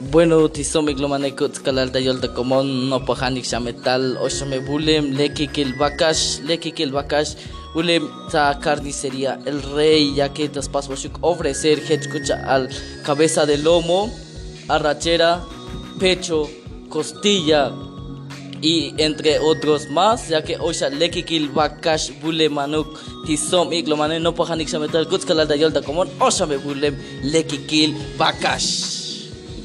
Bueno, tisomik lo manekut da yolda komon no pahanik shametal o shame bulem lekikil bakash lekikil bakash bulem ta carnicería el rey ya que tas ofrecer escucha al cabeza de lomo arrachera pecho costilla y entre otros más, ya que Osha Lekikil Bakash Bule Manuk Tisom no Pahanik Shametal Kutzkalal Dayolta Komon Osha Me Bulem Lekikil Bakash.